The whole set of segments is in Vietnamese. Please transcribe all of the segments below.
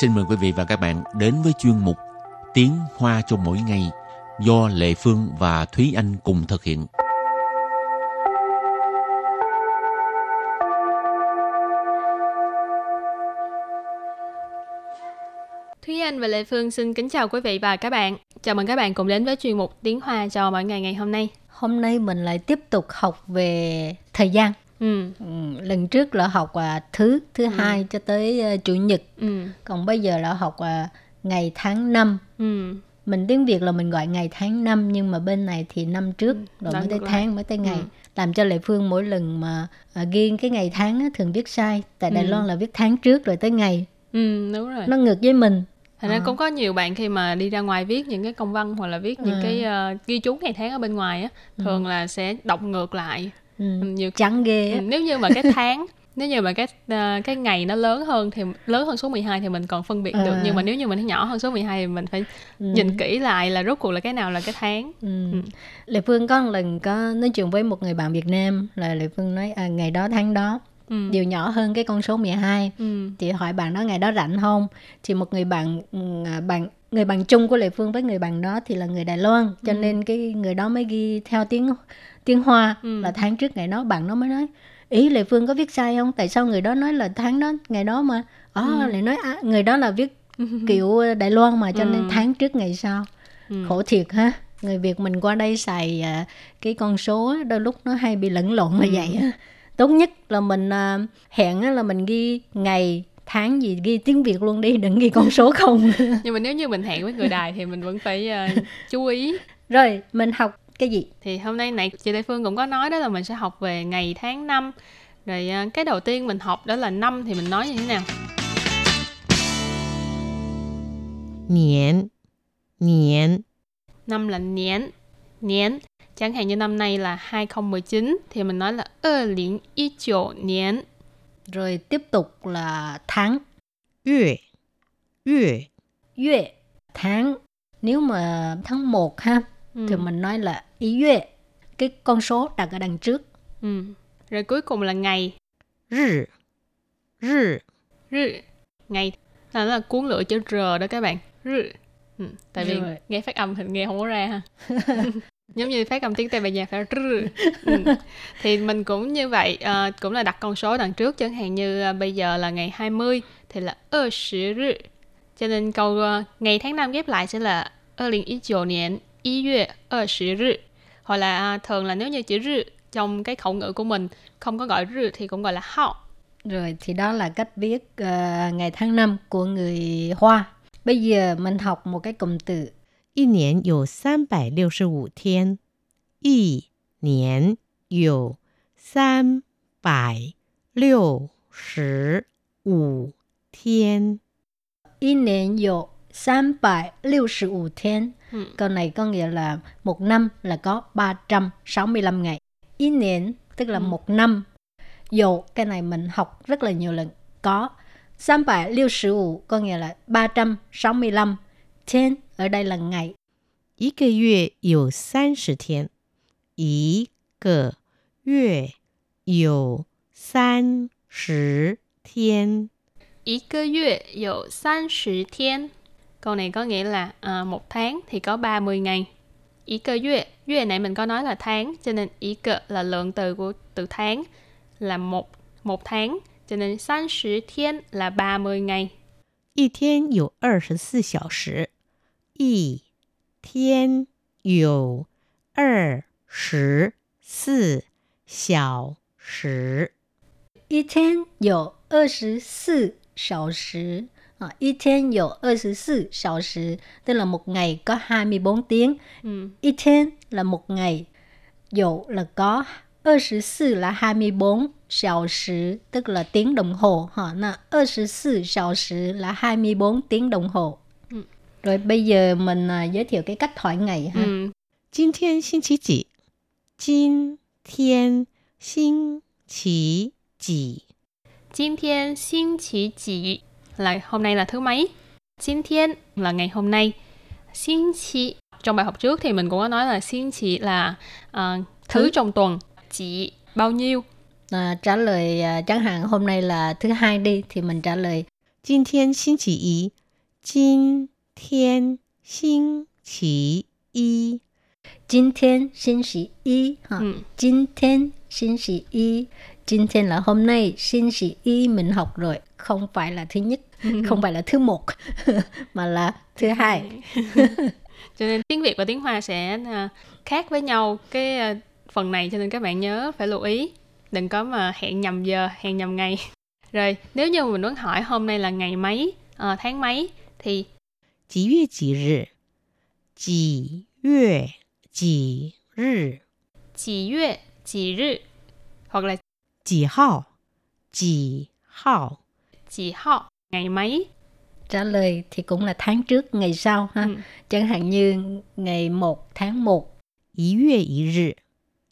xin mời quý vị và các bạn đến với chuyên mục Tiếng Hoa cho mỗi ngày do Lệ Phương và Thúy Anh cùng thực hiện. Thúy Anh và Lệ Phương xin kính chào quý vị và các bạn. Chào mừng các bạn cùng đến với chuyên mục Tiếng Hoa cho mỗi ngày ngày hôm nay. Hôm nay mình lại tiếp tục học về thời gian. Ừ. Ừ, lần trước là học à, thứ thứ Ừ. hai cho tới à, chủ nhật, Ừ. còn bây giờ là học à, ngày tháng năm. Ừ. Mình tiếng Việt là mình gọi ngày tháng năm nhưng mà bên này thì năm trước rồi nói mới tới lại. tháng mới tới ngày. Ừ. Làm cho Lệ Phương mỗi lần mà à, ghi cái ngày tháng á, thường viết sai. Tại Đài Ừ. Loan là viết tháng trước rồi tới ngày. Ừ, đúng rồi. Nó ngược với mình. Thành ra À. cũng có nhiều bạn khi mà đi ra ngoài viết những cái công văn hoặc là viết những Ừ. cái ờ, ghi chú ngày tháng ở bên ngoài á, thường là sẽ đọc ngược lại. Ừ. Nhiều Trắng ghê Ừ, á. nếu như mà cái tháng nếu như mà cái ờ, cái ngày nó lớn hơn thì lớn hơn số 12 thì mình còn phân biệt được À. nhưng mà nếu như mà nó nhỏ hơn số 12 thì mình phải Ừ. nhìn kỹ lại là rốt cuộc là cái nào là cái tháng Ừ. Ừ. Lệ Phương có một lần có nói chuyện với một người bạn Việt Nam là Lệ Phương nói à, ngày đó tháng đó ừ. đều nhỏ hơn cái con số 12 Ừ. thì hỏi bạn đó ngày đó rảnh không thì một người bạn ừ, à, bạn người bạn chung của Lệ Phương với người bạn đó thì là người Đài Loan cho nên cái người đó mới ghi theo tiếng tiếng Hoa Ừ. là tháng trước ngày đó bạn nó mới nói ý Lệ Phương có viết sai không tại sao người đó nói là tháng đó ngày đó mà ờ Ừ. lại nói à, người đó là viết kiểu Đài Loan mà cho Ừ. nên tháng trước ngày sau Ừ. khổ thiệt ha người Việt mình qua đây xài à, cái con số đôi lúc nó hay bị lẫn lộn là Ừ. vậy tốt nhất là mình à, hẹn là mình ghi ngày tháng gì ghi tiếng Việt luôn đi đừng ghi con số không. Nhưng mà nếu như mình hẹn với người đài thì mình vẫn phải ờ, chú ý. Rồi mình học cái gì? Thì hôm nay này chị Lê Phương cũng có nói đó là mình sẽ học về ngày tháng năm. Rồi ờ, cái đầu tiên mình học đó là năm thì mình nói như thế nào? 年年 năm là niên niên chẳng hạn như năm nay là 2019 thì mình nói là 2019 niên rồi tiếp tục là tháng. Yue. Yue. Yue. Tháng. Nếu mà tháng 1 ha, ừ. thì mình nói là y yue. Cái con số đặt ở đằng trước. Ừ. Rồi cuối cùng là ngày. Rì. Rì. Rì. Ngày. Là nó là cuốn lửa chữ R đó các bạn. Rì. Ừ. Tại vì Rồi. nghe phát âm thì nghe không có ra ha. giống như phát cầm tiếng tây về nhà phải ừ. thì mình cũng như vậy à, cũng là đặt con số đằng trước chẳng hạn như à, bây giờ là ngày 20 thì là 20 rư cho nên câu à, ngày tháng năm ghép lại sẽ là 2019 niên 1 rư hoặc là à, thường là nếu như chữ rư trong cái khẩu ngữ của mình không có gọi rư thì cũng gọi là hao rồi thì đó là cách viết uh, ngày tháng năm của người Hoa. Bây giờ mình học một cái cụm từ 一年有三百六十五天，一年有三百六十五天。 y niên dụ 365 thiên. Ừ. Câu này có nghĩa là một năm là có 365 ngày. Y niên tức là Ừ. một năm. Dụ cái này mình học rất là nhiều lần. Có 365 có nghĩa là 365 thiên ở đây là ngày. 一个月有三十天，一个月有三十天。 Ý cơ月有三十天. Câu này có nghĩa là à, một tháng thì có 30 ngày. Ý cơ月,月này mình có nói là tháng, cho nên ý cơ là lượng từ của từ tháng là một một tháng, cho nên 30 thiên là 30 ngày. 一天有二十四小时， 一天有二十四小时。 一天有二十四小时啊，一天有二十四小时 tức là một ngày có 24 tiếng. Ừ. Một thiên là một ngày, dụ là có 24 là 24 小时 tức là tiếng đồng hồ ha. Là 24 小时 là 24 tiếng đồng hồ. Ừ. Rồi bây giờ mình à, giới thiệu cái cách hỏi ngày ha. Ừ. 今天星期几？今天星期几？ 今天星期几 là hôm nay là thứ mấy? 今天 là ngày hôm nay. 星期 trong bài học trước thì mình cũng có nói là 星期 là à, thứ Thứ. trong tuần. Chỉ bao nhiêu? À, trả lời à, chẳng hạn hôm nay là thứ hai đi thì mình trả lời 今天星期一，今 天星期一，今天星期一ha. Ừ.今天星期一 今thiên là hôm nay, xin sĩ y mình học rồi, không phải là thứ nhất, không phải là thứ một, mà là thứ hai. cho nên tiếng Việt và tiếng Hoa sẽ à, khác với nhau cái à, phần này cho nên các bạn nhớ phải lưu ý đừng có mà hẹn nhầm giờ hẹn nhầm ngày rồi nếu như mình muốn hỏi hôm nay là ngày mấy à, tháng mấy thì 几月几日？几月几日？ chỉ月chỉ日 hoặc là 几号？几号？ chỉ họ ngày mấy Trả lời thì cũng là tháng trước, ngày sau ha. Ừ. Chẳng hạn như ngày 1 tháng 1, 一月一日，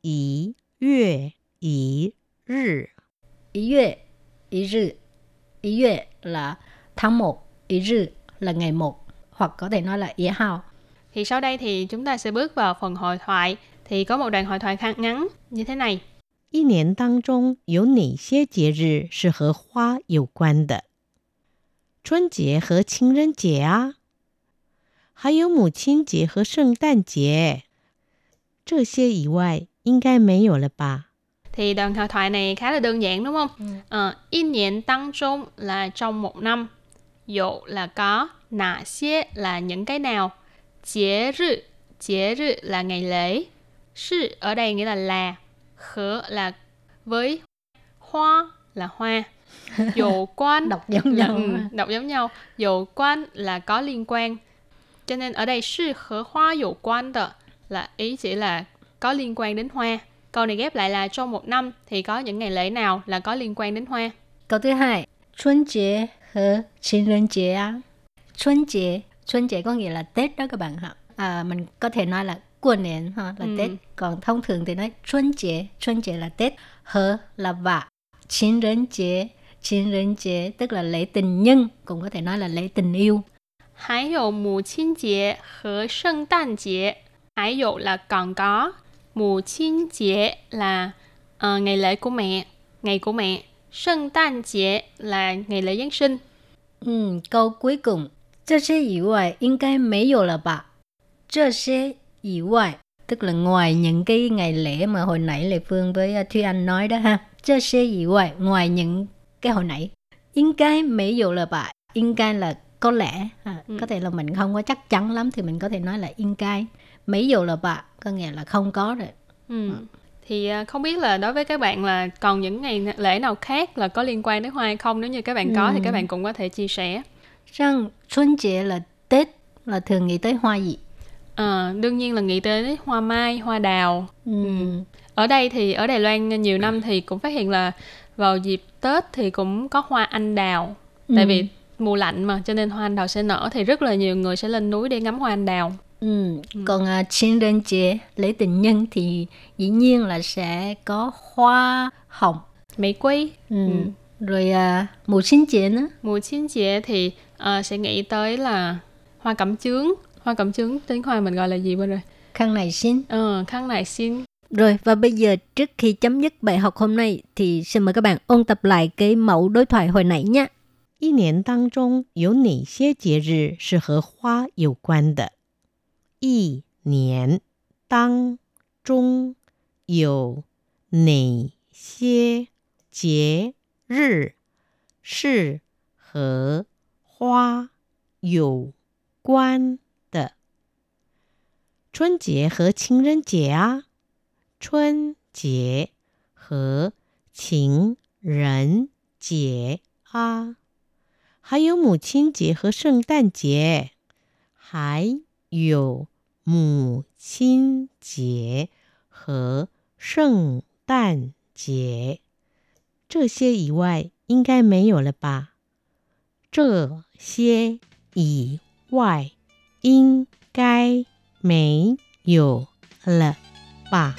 一月一日， ý月, ý rư. Ý月 là tháng 1, ý rư là ngày 1, hoặc có thể nói là ý hao. thì sau đây thì chúng ta sẽ bước vào phần hội thoại thì có một đoạn hội thoại khá ngắn như thế này 一年当中有哪些节日是和花有关的？春节和情人节啊，还有母亲节和圣诞节。这些以外，应该没有了吧？ thì đoạn hội thoại này khá là đơn giản đúng không Ừ. Ờ, in niên tăng trung là trong một năm dụ là có nà xie là những cái nào chế rự chế rự là ngày lễ sự ở đây nghĩa là là khở là với hoa là hoa dụ quan Đọc giống là, nhau. ừ, ha. đọc giống nhau dụ quan là có liên quan cho nên ở đây sự khở hoa dụ quan đó là ý chỉ là có liên quan đến hoa câu này ghép lại là trong một năm thì có những ngày lễ nào là có liên quan đến hoa Câu thứ hai, Xuân chế和情人节啊. Xuân chế, Xuân chế có nghĩa là Tết đó các bạn ha. À, mình có thể nói là qua niên ha, là Ừ. Tết. Còn thông thường thì nói Xuân chế, Xuân chế là Tết, hờ là và,情人节, 情人节tức là lễ tình nhân, cũng có thể nói là lễ tình yêu. 还有母亲节和圣诞节，还有 là còn có母亲节 là ờ, ngày lễ của mẹ, ngày của mẹ. 圣诞节 là ngày lễ Giáng sinh. Ừ, câu cuối cùng, 这些以外应该没有了吧？这些以外 tức là ngoài những cái ngày lễ mà hồi nãy Lê Phương với uh, Thúy Anh nói đó ha. 这些以外 ngoài những cái hồi nãy. 应该没有了吧？应该 là có lẽ ha. Ừ. có thể là mình không có chắc chắn lắm thì mình có thể nói là 应该 mấy dụ là bà có nghĩa là không có rồi Ừ. Thì à, không biết là đối với các bạn là còn những ngày lễ nào khác là có liên quan đến hoa hay không nếu như các bạn có thì các bạn cũng có thể chia sẻ. rằng xuân chế là Tết là thường nghĩ tới hoa gì? À, đương nhiên là nghĩ tới hoa mai, hoa đào. Ừ. ừ. Ở đây thì ở Đài Loan nhiều năm thì cũng phát hiện là vào dịp Tết thì cũng có hoa anh đào. Ừ. Tại vì mùa lạnh mà cho nên hoa anh đào sẽ nở thì rất là nhiều người sẽ lên núi để ngắm hoa anh đào. Ừ. ừ. Còn à, uh, trên đơn chế lễ tình nhân thì dĩ nhiên là sẽ có hoa hồng, 玫瑰. Ừ. ừ rồi à, mùa sinh chế nữa Mùa chín chế thì ờ, sẽ nghĩ tới là hoa cẩm chướng. Hoa cẩm chướng tiếng hoa mình gọi là gì bên rồi? khăn này xin Ờ, khăn này xin Rồi và bây giờ trước khi chấm dứt bài học hôm nay thì xin mời các bạn ôn tập lại cái mẫu đối thoại hồi nãy nhé. 一年当中有哪些节日是和花有关的？一年当中有哪些节 日是和花有关的？春节和情人节啊，春节和情人节啊。还有母亲节和圣诞节，还有母亲节和圣诞节。这些以外应该没有了吧？这些以外应该没有了吧？